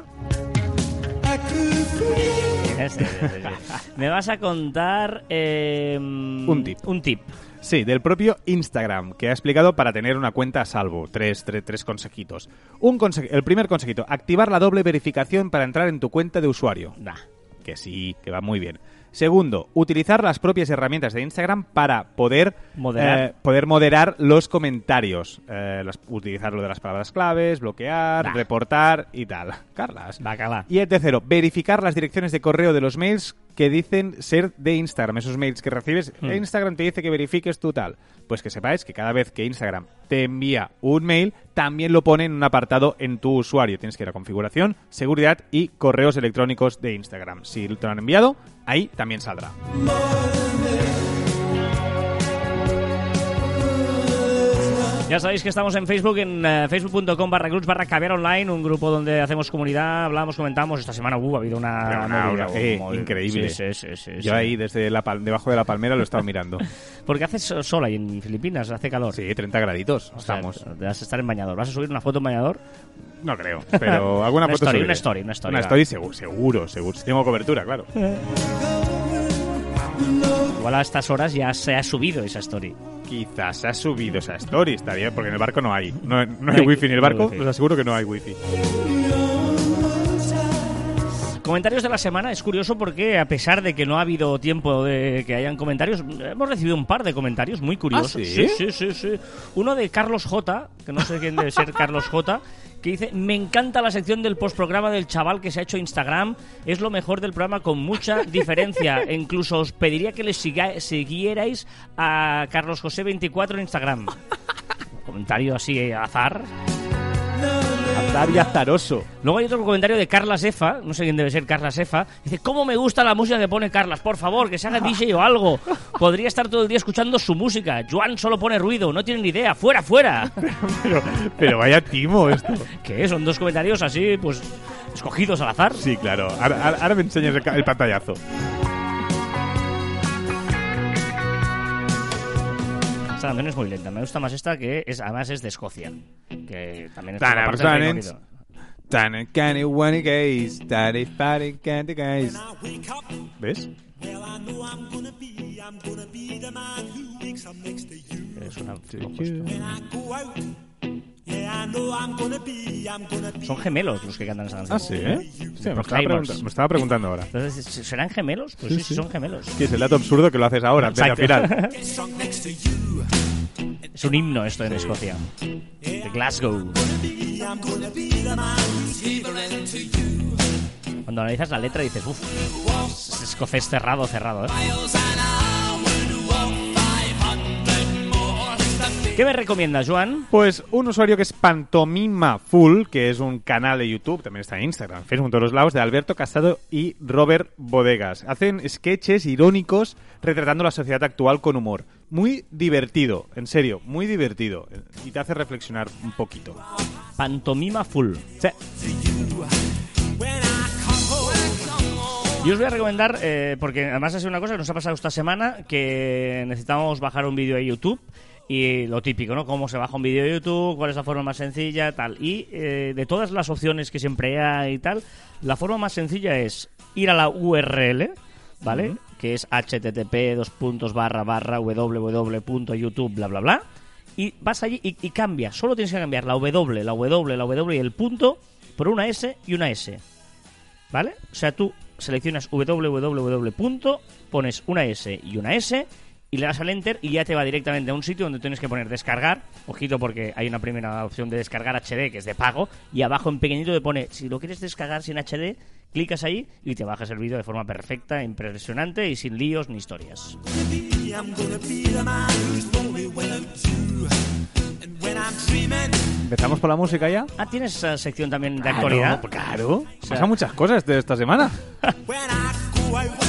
[LAUGHS] Me vas a contar eh, Un tip. Un tip. Sí, del propio Instagram, que ha explicado para tener una cuenta a salvo. Tres, tres, tres consejitos. Un conse- el primer consejito, activar la doble verificación para entrar en tu cuenta de usuario. Nah. Que sí, que va muy bien. Segundo, utilizar las propias herramientas de Instagram para poder Moderar. eh, poder moderar los comentarios. Eh, las- utilizar lo de las palabras claves, bloquear, Bah. reportar y tal. Carlas. Bacala. Y el tercero, verificar las direcciones de correo de los mails que dicen ser de Instagram. Esos mails que recibes, Hmm. Instagram te dice que verifiques tu tal. Pues que sepáis que cada vez que Instagram te envía un mail, también lo pone en un apartado en tu usuario. Tienes que ir a configuración, seguridad y correos electrónicos de Instagram. Si te lo han enviado, ahí también saldrá. Ya sabéis que estamos en Facebook, en eh, facebook.com barra groups barra caviar online, un grupo donde hacemos comunidad, hablamos, comentamos. Esta semana uh, ha habido una, una- movida, eh, uh, increíble. Sí, sí, sí, sí, Yo ahí, desde la pal- debajo de la palmera, lo he estado mirando. [LAUGHS] Porque hace so- sol ahí en Filipinas, hace calor. Sí, 30 graditos. O sea, Estamos. vas a estar en bañador. ¿Vas a subir una foto en bañador? No creo, pero [LAUGHS] alguna Una foto story, subiré. una story, una story, Una story seguro, seguro, seguro. Si tengo cobertura, claro. [LAUGHS] Igual a estas horas ya se ha subido esa story. Quizás ha subido esa story, está bien, porque en el barco no hay. No, no hay [LAUGHS] wifi en el barco, os aseguro que no hay wifi. Comentarios de la semana, es curioso porque a pesar de que no ha habido tiempo de que hayan comentarios, hemos recibido un par de comentarios muy curiosos. ¿Ah, sí? sí, sí, sí. Uno de Carlos J, que no sé quién debe ser Carlos J, que dice, me encanta la sección del postprograma del chaval que se ha hecho Instagram, es lo mejor del programa con mucha diferencia. E [LAUGHS] incluso os pediría que le siga- siguierais a Carlos José 24 en Instagram. [LAUGHS] Comentario así eh, azar. Azar y azaroso. Luego hay otro comentario de Carla Sefa, no sé quién debe ser Carla Sefa. Dice, ¿cómo me gusta la música que pone Carlas? Por favor, que se haga DJ o algo. Podría estar todo el día escuchando su música. Joan solo pone ruido, no tiene ni idea. ¡Fuera, fuera! [LAUGHS] Pero, pero vaya timo esto. ¿Qué? Son dos comentarios así, pues, escogidos al azar. Sí, claro. Ahora, ahora- me enseñas el pantallazo. Esta canción es muy lenta. Me gusta más esta que es, además es de Escocia. Que también es Tan parte del Reino. Unido. ¿Ves? Es una- Son gemelos los que cantan esa canción. Ah, sí, ¿eh? Sí, me, estaba me estaba preguntando ahora. Entonces, ¿serán gemelos? Pues sí, sí, son gemelos. Que es el dato absurdo que lo haces ahora, al final. [LAUGHS] Un himno esto en Escocia. De Glasgow. Cuando analizas la letra dices, uff, es escocés cerrado, cerrado, ¿eh? ¿Qué me recomiendas, Joan? Pues un usuario que es Pantomima Full, que es un canal de YouTube, también está en Instagram, Facebook, en todos los lados, de Alberto Casado y Robert Bodegas. Hacen sketches irónicos retratando la sociedad actual con humor. Muy divertido, en serio, muy divertido. Y te hace reflexionar un poquito. Pantomima Full. Sí. Yo os voy a recomendar, eh, porque además ha sido una cosa que nos ha pasado esta semana, que necesitamos bajar un vídeo de YouTube y lo típico, ¿no? Cómo se baja un vídeo de YouTube, cuál es la forma más sencilla, tal. Y eh, de todas las opciones que siempre hay y tal, la forma más sencilla es ir a la URL, ¿vale? Que es http dos puntos barra barra www.youtube bla bla bla. Y vas allí y, y cambia. Solo tienes que cambiar la W, la W, la W y el punto por una S y una S. ¿Vale? O sea, tú seleccionas www. punto, pones una S y una S y le das al enter y ya te va directamente a un sitio donde tienes que poner descargar. Ojito porque hay una primera opción de descargar HD que es de pago y abajo en pequeñito te pone si lo quieres descargar sin HD, clicas ahí y te bajas el vídeo de forma perfecta, impresionante y sin líos ni historias. ¿Empezamos por la música ya? Ah, ¿tienes esa sección también de actualidad? Claro, claro. Pasan muchas cosas de esta semana. [LAUGHS]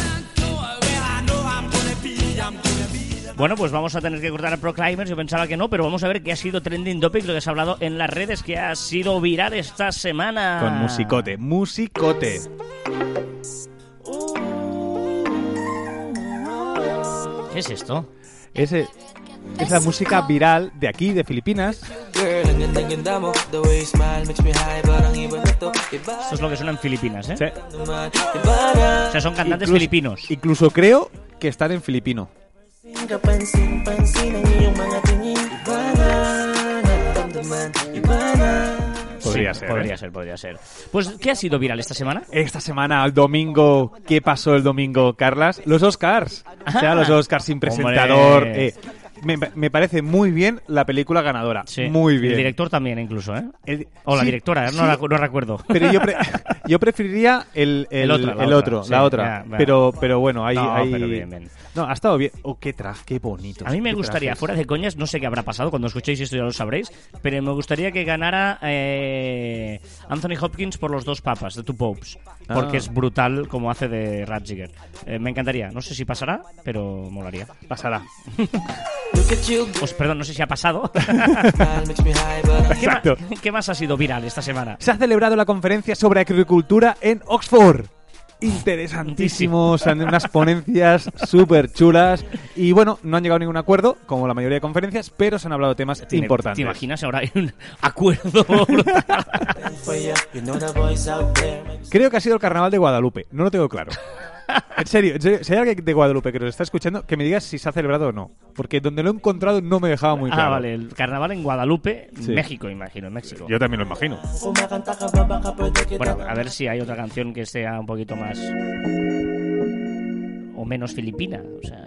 Bueno, pues vamos a tener que cortar a Proclaimers. Yo pensaba que no, pero vamos a ver qué ha sido trending topic, lo que se ha hablado en las redes, que ha sido viral esta semana. Con musicote, musicote. ¿Qué es esto? Ese, es la música viral de aquí, de Filipinas. Esto es lo que suena en Filipinas, ¿eh? Sí. O sea, son cantantes Incluso- filipinos. Incluso creo que están en filipino. Podría Sí, ser. Podría ¿eh? ser, podría ser. Pues, ¿qué ha sido viral esta semana? Esta semana, el domingo, ¿qué pasó el domingo, Carlas? Los Oscars. O sea, Ah. los Oscars sin presentador. Eh, me, me parece muy bien la película ganadora. Sí. Muy bien. El director también, incluso, ¿eh? El- O la sí, directora, no, la- no recuerdo. Pero yo, pre- [LAUGHS] yo preferiría el, el, El otro, la el otra, otro, sí, la otra. ya, ya. Pero, pero bueno, ahí. No, ahí- pero bien, bien. No, ha estado bien. Oh, qué traje, qué bonito. A mí me gustaría, trajes. fuera de coñas, no sé qué habrá pasado, cuando escuchéis esto ya lo sabréis, pero me gustaría que ganara eh, Anthony Hopkins por los dos papas, de Two Popes, porque Ah. es brutal como hace de Ratzinger. Eh, me encantaría, no sé si pasará, pero molaría. Pasará. [LAUGHS] Look at you Pues perdón, no sé si ha pasado. [LAUGHS] ¿Qué, Exacto. qué más ha sido viral esta semana? Se ha celebrado la conferencia sobre agricultura en Oxford. Interesantísimos, han unas ponencias súper chulas. Y bueno, no han llegado a ningún acuerdo, como la mayoría de conferencias, pero se han hablado de temas ¿Te- importantes. ¿Te imaginas? Ahora hay un acuerdo [LAUGHS] Creo que ha sido el carnaval de Guadalupe, no lo tengo claro. En serio, en serio, si hay alguien de Guadalupe que nos está escuchando, que me digas si se ha celebrado o no. Porque donde lo he encontrado no me dejaba muy claro. Ah, vale, el carnaval en Guadalupe, Sí. México, imagino, en México. Yo también lo imagino. Bueno, a ver si hay otra canción que sea un poquito más. o menos filipina. O sea.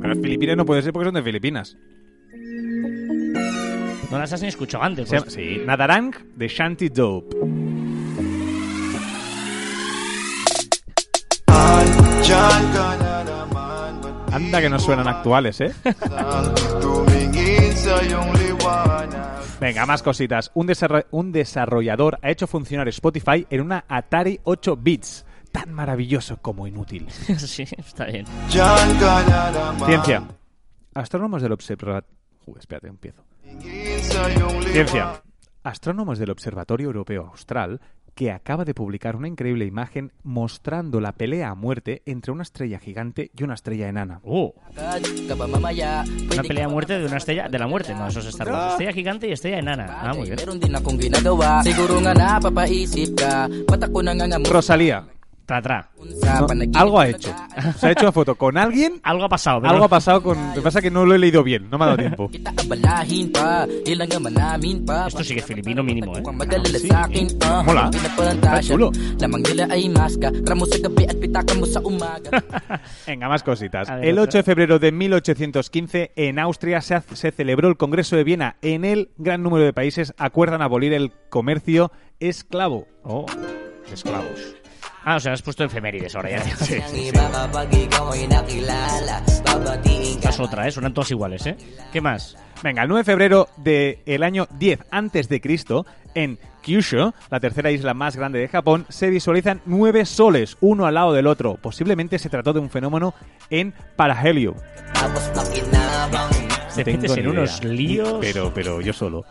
Pero Filipinas no puede ser porque son de Filipinas. No las has ni escuchado antes. Pues. sí, Nadarang de Shanty Dope. Anda que no suenan actuales, ¿eh? Venga, más cositas. Un, desarro- un desarrollador ha hecho funcionar Spotify en una Atari 8 bits. Tan maravilloso como inútil. [LAUGHS] sí, está bien. Ciencia. Astrónomos del observatorio... espérate, empiezo. Ciencia. Astrónomos del Observatorio Europeo Austral que acaba de publicar una increíble imagen mostrando la pelea a muerte entre una estrella gigante y una estrella enana. Mamaya una pelea a muerte de una estrella. de la muerte, no, eso es Star Wars. Estrella gigante y estrella enana. Ah, muy bien. Rosalía. Tra, tra. no, algo ha hecho. Se ha hecho una foto con alguien. [LAUGHS] Algo ha pasado, pero Algo ha pasado con... Lo que pasa es que no lo he leído bien. No me ha dado tiempo. [LAUGHS] Esto sí que es filipino mínimo, ¿eh? Akin ah. Mola. Pinapalantasya. Está chulo. [LAUGHS] Venga, más cositas. El otra. 8 de febrero de 1815, en Austria, se, se celebró el Congreso de Viena. En él, gran número de países acuerdan abolir el comercio esclavo. Oh, esclavos. Ah, o sea, has puesto efemérides ahora ya. Esta es otra, ¿eh? Suenan todas iguales, ¿eh? ¿Qué más? Venga, el 9 de febrero del año 10 antes de Cristo, en Kyushu, la tercera isla más grande de Japón, se visualizan nueve soles, uno al lado del otro. Posiblemente se trató de un fenómeno en parahelio. Te metes en unos líos. Pero, pero yo solo.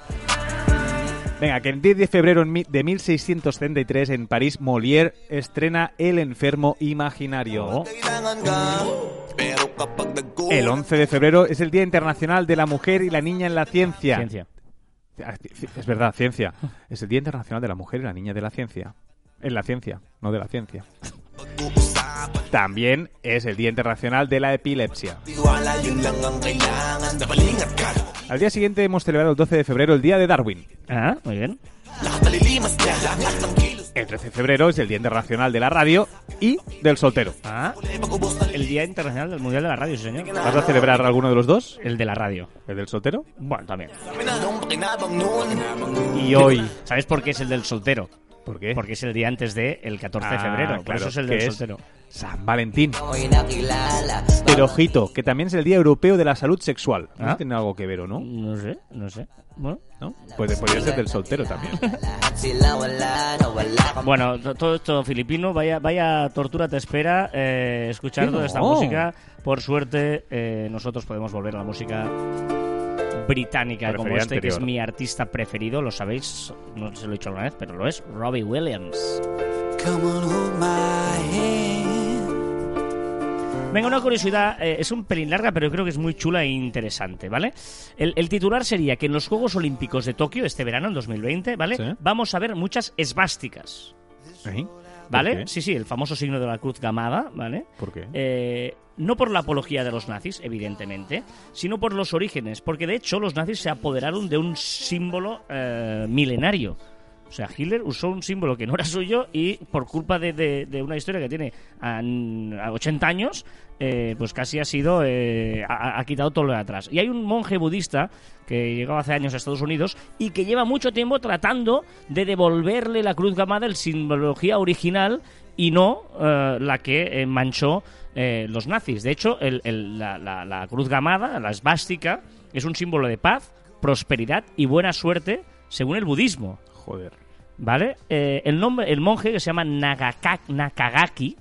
Venga, que el 10 de febrero de 1633 en París, Molière estrena El enfermo imaginario. El 11 de febrero es el Día Internacional de la Mujer y la Niña en la Ciencia. ciencia. Ah, Es verdad, ciencia. Es el Día Internacional de la Mujer y la Niña de la Ciencia. En la ciencia, no de la ciencia. También es el Día Internacional de la Epilepsia. Al día siguiente hemos celebrado el 12 de febrero el Día de Darwin. Ah, muy bien. El 13 de febrero es el Día Internacional de la Radio y del soltero. Ah, el Día Internacional del Mundial de la Radio, sí, señor. ¿Vas a celebrar alguno de los dos? El de la radio. ¿El del soltero? Bueno, también. Y hoy, ¿Sabes por qué es el del soltero? ¿Por qué? Porque es el día antes de el 14 de Ah, febrero. Por claro, eso es el del es- soltero. San Valentín. Pero ojito, que también es el Día Europeo de la Salud Sexual. No Ah. si tiene algo que ver o no, No sé, no sé. Bueno, ¿no? Pues podría ser del soltero también. Bueno, to- todo esto filipino, vaya, vaya tortura te espera eh, escuchar toda esta no. música. Por suerte, eh, nosotros podemos volver a la música británica como este, que es mi artista preferido, lo sabéis, no se lo he dicho alguna vez, pero lo es, Robbie Williams. Come on, hold my hand. Venga, una curiosidad, eh, es un pelín larga, pero creo que es muy chula e interesante, ¿vale? El, el titular sería que en los Juegos Olímpicos de Tokio, este verano, en 2020, ¿vale? Sí. Vamos a ver muchas esvásticas, ¿Eh? ¿Vale? Sí, sí, el famoso signo de la cruz gamada, ¿vale? ¿Por qué? Eh, no por la apología de los nazis, evidentemente, sino por los orígenes, porque de hecho los nazis se apoderaron de un símbolo eh, milenario. O sea, Hitler usó un símbolo que no era suyo y por culpa de, de- una historia que tiene a, a 80 años, eh, pues casi ha sido, eh, ha, quitado todo lo de atrás. Y hay un monje budista que llegó hace años a Estados Unidos y que lleva mucho tiempo tratando de devolverle la cruz gamada, el simbología original y no eh, la que eh, manchó eh, los nazis. De hecho, el- la, la- la cruz gamada, la esvástica, es un símbolo de paz, prosperidad y buena suerte según el budismo. Joder. ¿Vale? Eh, el, nombre, el monje que se llama Nagaka- Nakagaki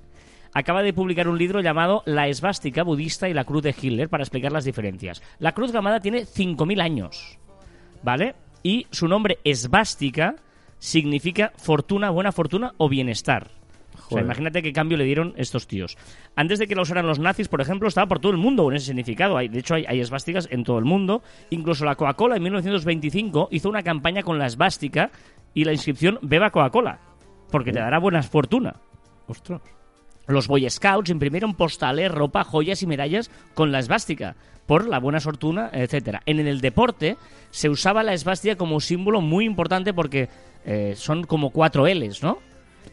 acaba de publicar un libro llamado La esvástica budista y la cruz de Hitler para explicar las diferencias. La cruz gamada tiene 5.000 años, ¿vale? Y su nombre esvástica significa fortuna, buena fortuna o bienestar. O sea, imagínate qué cambio le dieron estos tíos. Antes de que la usaran los nazis, por ejemplo, estaba por todo el mundo con ese significado. Hay, de hecho, hay, hay esvásticas en todo el mundo. Incluso la Coca-Cola en 1925 hizo una campaña con la esvástica y la inscripción Beba Coca-Cola, porque te dará buena fortuna. Ostras. Los Boy Scouts imprimieron postales, ropa, joyas y medallas con la esvástica por la buena fortuna, etcétera. En el deporte se usaba la esvástica como símbolo muy importante porque eh, son como cuatro L's, ¿no?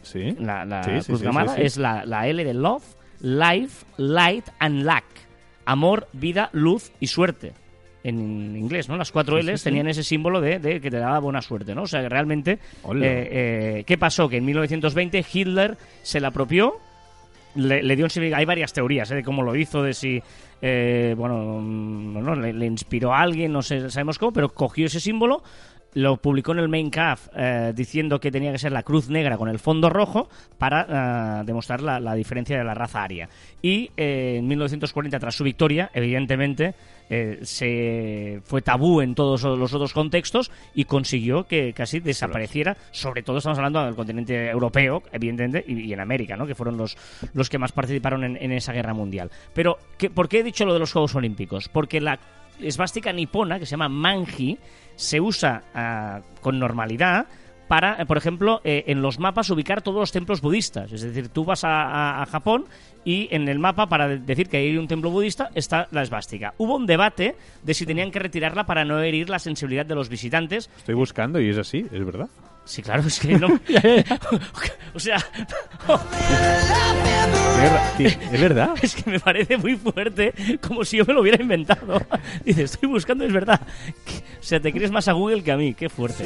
Sí. La, la Sí, sí, cruz sí, gamada sí, sí. es la, la L de love, life, light and luck. Amor, vida, luz y suerte. En inglés, ¿no? Las cuatro sí, L's sí. tenían ese símbolo de, de que te daba buena suerte, ¿no? O sea, que realmente... Eh, eh, ¿Qué pasó? Que en 1920 Hitler se la apropió le, le dio un significado. Hay varias teorías ¿eh? de cómo lo hizo, de si eh, bueno, mm, no, le, le inspiró a alguien, no sé, sabemos cómo, pero cogió ese símbolo, lo publicó en el Main Caf eh, diciendo que tenía que ser la cruz negra con el fondo rojo para eh, demostrar la, la diferencia de la raza aria. Y eh, en 1940, tras su victoria, evidentemente eh, se fue tabú en todos los otros contextos y consiguió que casi desapareciera. Sobre todo estamos hablando del continente europeo, evidentemente, y, y en América, ¿no? que fueron los, los que más participaron en, en esa guerra mundial. Pero, ¿qué- ¿por qué he dicho lo de los Juegos Olímpicos? Porque la esvástica nipona, que se llama manji, se usa ah, con normalidad para, por ejemplo, eh, en los mapas ubicar todos los templos budistas. Es decir, tú vas a, a- Japón y en el mapa, para de- decir que hay un templo budista, está la esvástica. Hubo un debate de si tenían que retirarla para no herir la sensibilidad de los visitantes. Estoy buscando y es así, es verdad. Sí, claro, es que no... [LAUGHS] o sea, Es verdad, es que me parece muy fuerte, como si yo me lo hubiera inventado. Dice, estoy buscando, es verdad. O sea, te crees más a Google que a mí, qué fuerte.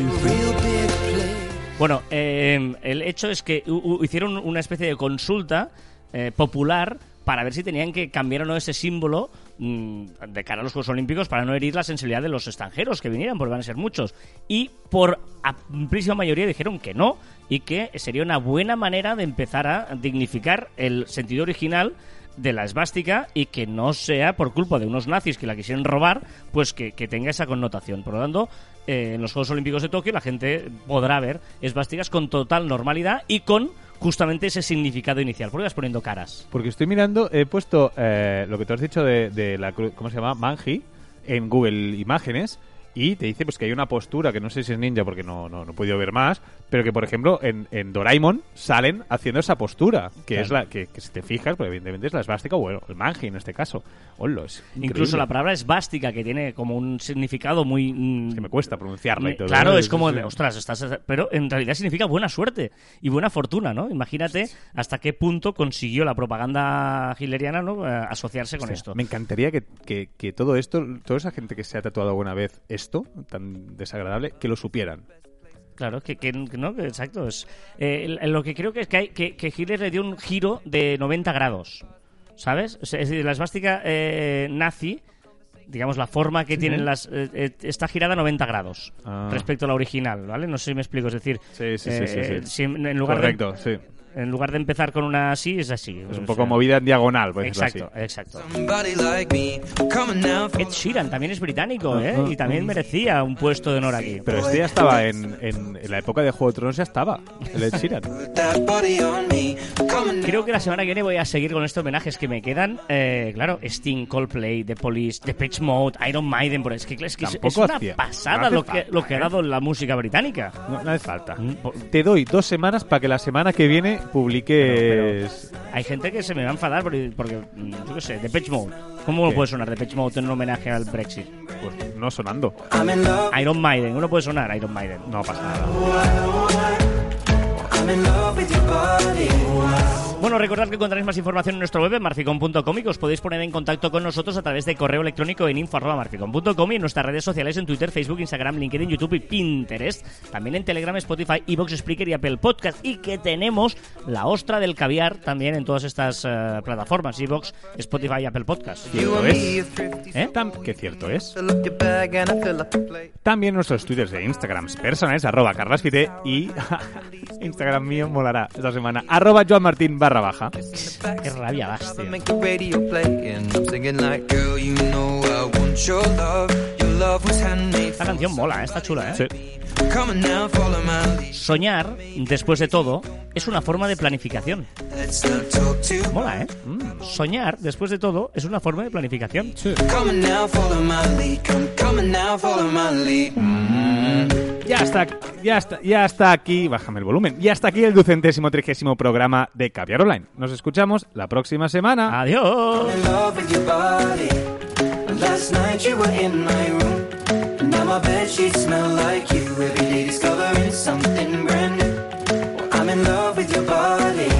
Bueno, eh, el hecho es que hicieron una especie de consulta eh, popular para ver si tenían que cambiar o no ese símbolo de cara a los Juegos Olímpicos para no herir la sensibilidad de los extranjeros que vinieran, porque van a ser muchos. Y por amplísima mayoría dijeron que no y que sería una buena manera de empezar a dignificar el sentido original de la esvástica y que no sea por culpa de unos nazis que la quisieron robar, pues que, que tenga esa connotación. Por lo tanto, eh, en los Juegos Olímpicos de Tokio la gente podrá ver esvásticas con total normalidad y con justamente ese significado inicial. ¿Por qué vas poniendo caras? Porque estoy mirando, he puesto eh, lo que tú has dicho de, de la cruz, ¿cómo se llama? Manji, en Google Imágenes. Y te dice pues que hay una postura que no sé si es ninja porque no, no, no he podido ver más, pero que por ejemplo en, en Doraemon salen haciendo esa postura, que Claro. es la que, que si te fijas, pues evidentemente es la esvástica, o bueno, el manji en este caso. Hola, es Incluso la palabra esvástica, que tiene como un significado muy... mm, Es que me cuesta pronunciarla y todo. Claro, ¿no? es como, de, ostras, estás, pero en realidad significa buena suerte y buena fortuna, ¿no? Imagínate hasta qué punto consiguió la propaganda hitleriana ¿no? Eh, asociarse con O sea, esto. Me encantaría que, que- que todo esto, toda esa gente que se ha tatuado alguna vez esto, tan desagradable, que lo supieran. Claro, que, que- no, que exacto. Es, eh, lo que creo que es que, hay, que, que Hitler le dio un giro de 90 grados. ¿Sabes? O sea, es decir, la esvástica eh, nazi, digamos, la forma que tienen las. eh, eh, está girada a 90 grados Ah. respecto a la original, ¿vale? No sé si me explico. Es decir, Sí, sí, si en en lugar Correcto, de, sí. En lugar de empezar con una así, es así. Es un O poco sea, movida en diagonal, por Exacto, así. exacto. Ed Sheeran también es británico, ¿eh? Y también merecía un puesto de honor aquí. Pero este ya estaba en, en, en la época de Juego de Tronos, ya estaba, el Ed Sheeran. Creo que la semana que viene voy a seguir con estos homenajes que me quedan. Eh, claro, Sting, Coldplay, The Police, The Pitch Mode, Iron Maiden. Pero es que, es, que es- es una hacía- pasada no lo, que, falta, lo que ha ¿eh? dado la música británica. No, no hace falta. Mm, Te doy dos semanas para que la semana que viene publiques... Hay gente que se me va a enfadar porque, porque, mm, yo qué sé, The Pitch Mode. ¿Cómo puede sonar The Pitch Mode en un homenaje al Brexit? Pues no sonando. Iron Maiden, uno puede sonar Iron Maiden. No pasa nada. Bueno, recordad que encontraréis más información en nuestro web en marficon.com y que os podéis poner en contacto con nosotros a través de correo electrónico en info.marficon.com y en nuestras redes sociales en Twitter, Facebook, Instagram, LinkedIn, YouTube y Pinterest. También en Telegram, Spotify, Evox, Spreaker y Apple Podcast. Y que tenemos la ostra del caviar también en todas estas eh, plataformas, Evox, Spotify y Apple Podcast. You Cierto es. ¿Eh? Que cierto es. También nuestros twitters de Instagram personales, arroba carlaspite y [LAUGHS] Instagram también molará esta semana. Arroba Joan Martín barra baja. Qué rabia das. Esta canción mola, ¿eh? está chula, ¿eh? Sí. Soñar, después de todo, es una forma de planificación. Mola, ¿eh? Mm. Soñar, después de todo, es una forma de planificación. Sí. Mm. Ya está, ya está, ya está aquí, bájame el volumen, ya está aquí el ducentésimo trigésimo programa de Caviar Online. Nos escuchamos la próxima semana. Adiós. in love with your body.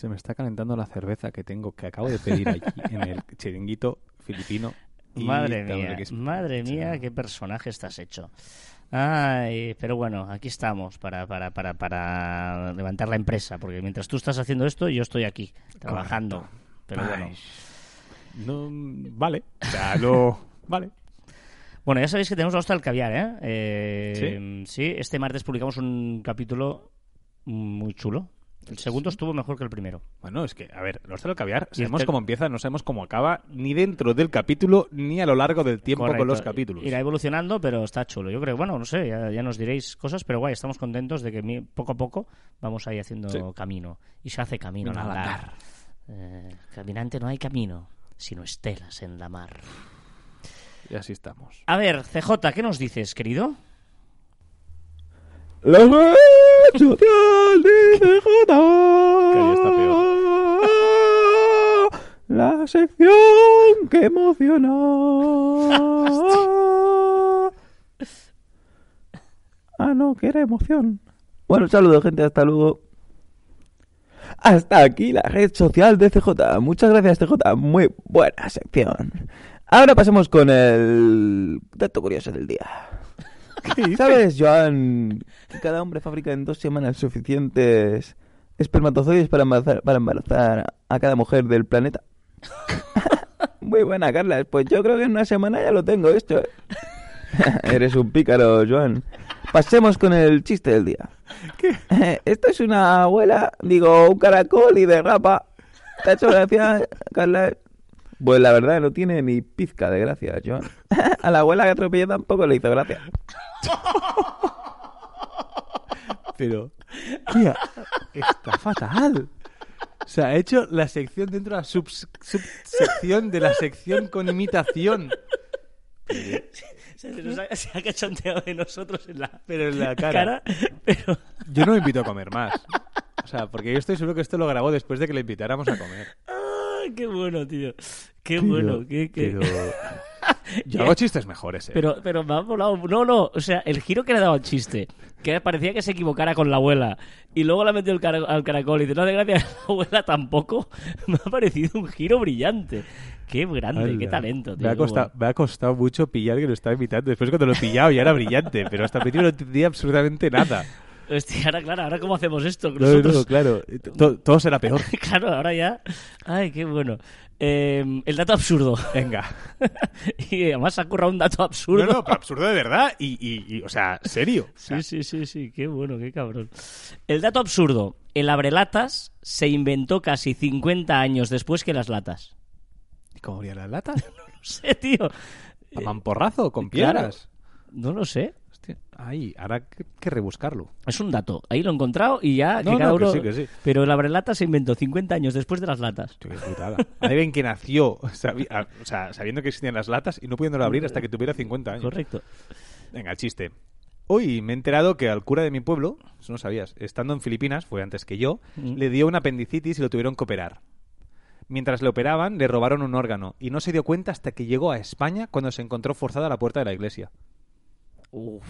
Se me está calentando la cerveza que tengo, que acabo de pedir allí [LAUGHS] en el chiringuito filipino. Madre mía, que es- madre mía, qué personaje estás hecho. Ay, pero bueno, aquí estamos para, para, para, para levantar la empresa, porque mientras tú estás haciendo esto, yo estoy aquí, trabajando. Pero bueno. No, vale, ya lo... [LAUGHS] Vale. Bueno, ya sabéis que tenemos la hostia del caviar, ¿eh? Eh, ¿Sí? este martes publicamos un capítulo muy chulo. El segundo estuvo mejor que el primero. Bueno, es que, a ver, los del caviar, Y sabemos este- cómo empieza, no sabemos cómo acaba, ni dentro del capítulo, ni a lo largo del tiempo con los capítulos. Irá evolucionando, pero está chulo. Yo creo, bueno, no sé, ya, ya nos diréis cosas, pero guay, estamos contentos de que poco a poco vamos ahí haciendo Sí. camino. Y se hace camino Al al andar. andar. Eh, caminante no hay camino, sino estelas en la mar. Y así estamos. A ver, CJ, ¿qué nos dices, querido? La red social de peor. La sección que emociona. ah, no, que era emoción. Bueno, saludos, gente. Hasta luego. Hasta aquí la red social de CJ. Muchas gracias, CJ. Muy buena sección. Ahora pasamos con el dato curioso del día. [LAUGHS] ¿Sabes, Joan, que cada hombre fabrica en dos semanas suficientes espermatozoides para embarazar, para embarazar a cada mujer del planeta? [LAUGHS] Muy buena, Carla. Pues yo creo que en una semana ya lo tengo esto. ¿eh? [LAUGHS] Eres un pícaro, Joan. Pasemos con el chiste del día. Esto es una abuela, digo, un caracol y derrapa. ¿Te ha hecho gracia, Carla? Pues la verdad no tiene ni pizca de gracia, Joan. [LAUGHS] A la abuela que atropelló tampoco le hizo gracia. Pero, [LAUGHS] tía, está fatal. O sea, ha hecho la sección dentro de la subs- subsección de la sección con imitación. Se, nos ha, se ha cachondeado de nosotros en la, Pero en la cara. pero Yo no me invito a comer más. O sea, porque yo estoy seguro que esto lo grabó después de que le invitáramos a comer. ¡Ah, [LAUGHS] qué bueno, tío. Qué bueno, qué, qué- Pero... [LAUGHS] Yo hago chistes mejores, ¿eh? Pero, pero me ha volado. No, no, o sea, el giro que le dado al chiste, que parecía que se equivocara con la abuela, y luego la metió el cara- al caracol y dice, no hace gracia [LAUGHS] la abuela tampoco, me ha parecido un giro brillante. Qué grande, qué talento, tío. Me ha, costado, bueno. me ha costado mucho pillar que lo estaba imitando. Después cuando lo he pillado ya era brillante, pero hasta el principio no entendía absolutamente nada. Hostia, ahora, claro, ahora cómo hacemos esto. No, Nosotros... no, claro. To- todo será peor. [LAUGHS] Claro, ahora ya. Ay, qué bueno. Eh, el dato absurdo. Venga. [LAUGHS] y además se ha currado un dato absurdo. No, no, pero absurdo de verdad y, y- y, o sea, serio. O sea, Sí, sí, sí, sí, qué bueno, qué cabrón. El dato absurdo. El abrelatas se inventó casi 50 años después que las latas. ¿Cómo abrían las latas? [LAUGHS] No sé, tío. ¿A mamporrazo? ¿Con Claro. piedras? No lo sé. Hostia, ahí, ahora hay que, rebuscarlo. Es un dato. Ahí lo he encontrado y ya. No, que cada no, que sí, que sí. Pero el abrelatas se inventó 50 años después de las latas. Qué putada. Alguien que nació sabi- o sea, sabiendo que existían las latas y no pudiéndolo abrir hasta que tuviera 50 años. Correcto. Venga, el chiste. Hoy me he enterado que al cura de mi pueblo, eso no sabías, estando en Filipinas, fue antes que yo, Mm. le dio una apendicitis y lo tuvieron que operar. Mientras le operaban, le robaron un órgano y no se dio cuenta hasta que llegó a España cuando se encontró forzada a la puerta de la iglesia. 哦